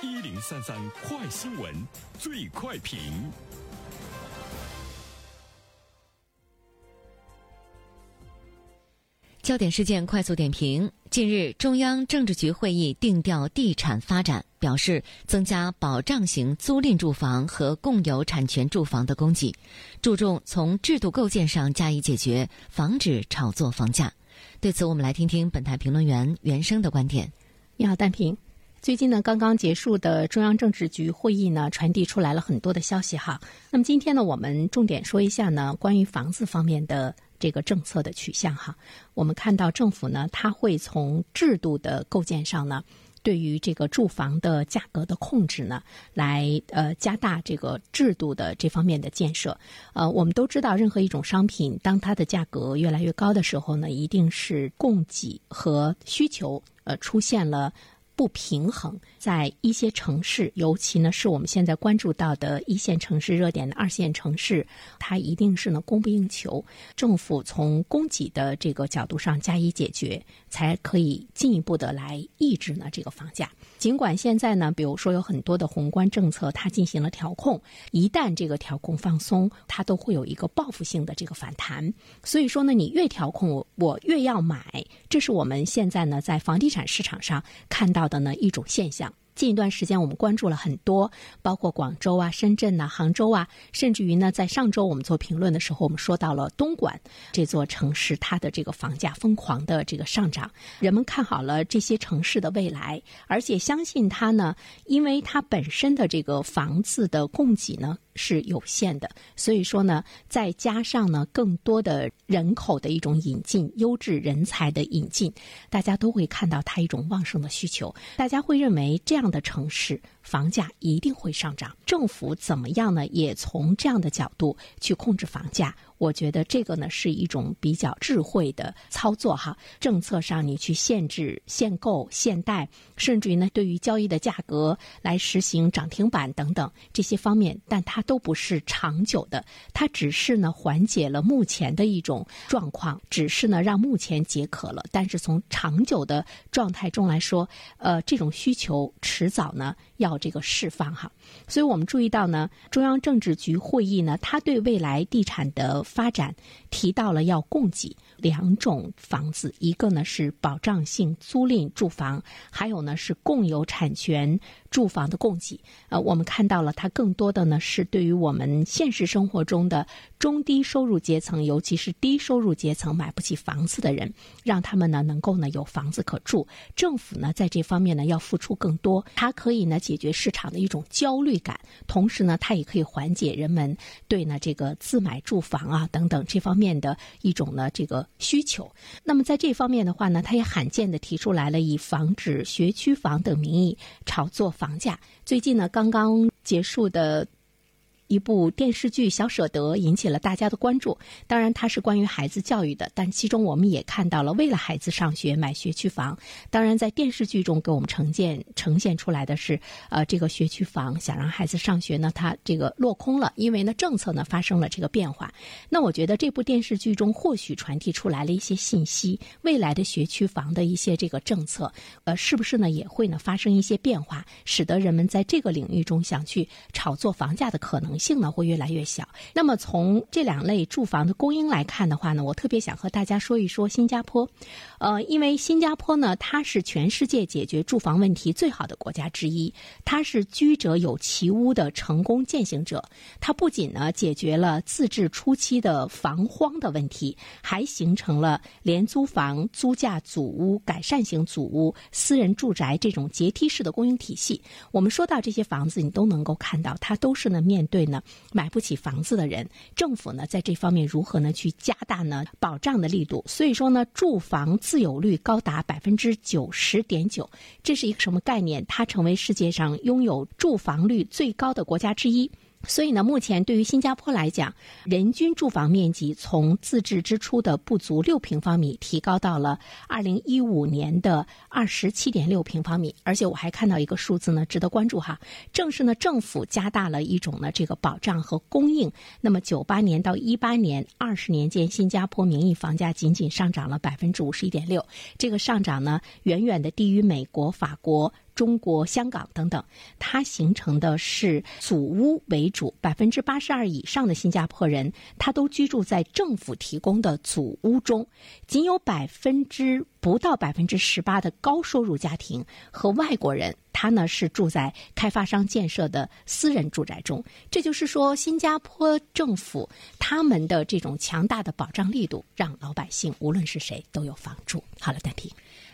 一零三三快新闻，最快评。焦点事件快速点评：近日，中央政治局会议定调地产发展，表示增加保障型租赁住房和共有产权住房的供给，注重从制度构建上加以解决，防止炒作房价。对此，我们来听听本台评论员袁生的观点。你好，单平。最近呢，刚刚结束的中央政治局会议呢，传递出来了很多的消息哈。那么今天呢，我们重点说一下呢，关于房子方面的这个政策的取向哈。我们看到政府呢，它会从制度的构建上呢。对于这个住房的价格的控制呢，来呃加大这个制度的这方面的建设。呃，我们都知道，任何一种商品，当它的价格越来越高的时候呢，一定是供给和需求呃出现了。不平衡，在一些城市，尤其呢是我们现在关注到的一线城市、热点的二线城市，它一定是呢供不应求。政府从供给的这个角度上加以解决，才可以进一步的来抑制呢这个房价。尽管现在呢，比如说有很多的宏观政策，它进行了调控，一旦这个调控放松，它都会有一个报复性的这个反弹。所以说呢，你越调控，我我越要买，这是我们现在呢在房地产市场上看到。的呢一种现象。近一段时间，我们关注了很多，包括广州啊、深圳呐、杭州啊，甚至于呢，在上周我们做评论的时候，我们说到了东莞这座城市，它的这个房价疯狂的这个上涨。人们看好了这些城市的未来，而且相信它呢，因为它本身的这个房子的供给呢。是有限的，所以说呢，再加上呢，更多的人口的一种引进，优质人才的引进，大家都会看到它一种旺盛的需求。大家会认为这样的城市房价一定会上涨。政府怎么样呢？也从这样的角度去控制房价。我觉得这个呢是一种比较智慧的操作哈。政策上你去限制限购限贷，甚至于呢对于交易的价格来实行涨停板等等这些方面，但它都不是长久的，它只是呢缓解了目前的一种状况，只是呢让目前解渴了。但是从长久的状态中来说，呃，这种需求迟早呢要这个释放哈。所以我们注意到呢，中央政治局会议呢，它对未来地产的发展提到了要供给两种房子，一个呢是保障性租赁住房，还有呢是共有产权住房的供给。呃，我们看到了它更多的呢是对于我们现实生活中的中低收入阶层，尤其是低收入阶层买不起房子的人，让他们呢能够呢有房子可住。政府呢在这方面呢要付出更多，它可以呢解决市场的一种焦虑感，同时呢它也可以缓解人们对呢这个自买住房啊。等等，这方面的一种呢，这个需求。那么在这方面的话呢，他也罕见的提出来了，以防止学区房等名义炒作房价。最近呢，刚刚结束的。一部电视剧《小舍得》引起了大家的关注。当然，它是关于孩子教育的，但其中我们也看到了为了孩子上学买学区房。当然，在电视剧中给我们呈现呈现出来的是，呃，这个学区房想让孩子上学呢，它这个落空了，因为呢政策呢发生了这个变化。那我觉得这部电视剧中或许传递出来了一些信息，未来的学区房的一些这个政策，呃，是不是呢也会呢发生一些变化，使得人们在这个领域中想去炒作房价的可能。性呢会越来越小。那么从这两类住房的供应来看的话呢，我特别想和大家说一说新加坡。呃，因为新加坡呢，它是全世界解决住房问题最好的国家之一，它是居者有其屋的成功践行者。它不仅呢解决了自治初期的房荒的问题，还形成了廉租房、租价祖屋、改善型祖屋、私人住宅这种阶梯式的供应体系。我们说到这些房子，你都能够看到，它都是呢面对。呢，买不起房子的人，政府呢在这方面如何呢去加大呢保障的力度？所以说呢，住房自有率高达百分之九十点九，这是一个什么概念？它成为世界上拥有住房率最高的国家之一。所以呢，目前对于新加坡来讲，人均住房面积从自治之初的不足六平方米，提高到了二零一五年的二十七点六平方米。而且我还看到一个数字呢，值得关注哈，正是呢政府加大了一种呢这个保障和供应。那么九八年到一八年二十年间，新加坡名义房价仅仅上涨了百分之五十一点六，这个上涨呢远远的低于美国、法国。中国香港等等，它形成的是祖屋为主，百分之八十二以上的新加坡人，他都居住在政府提供的祖屋中，仅有百分之不到百分之十八的高收入家庭和外国人，他呢是住在开发商建设的私人住宅中。这就是说，新加坡政府他们的这种强大的保障力度，让老百姓无论是谁都有房住。好了，暂停。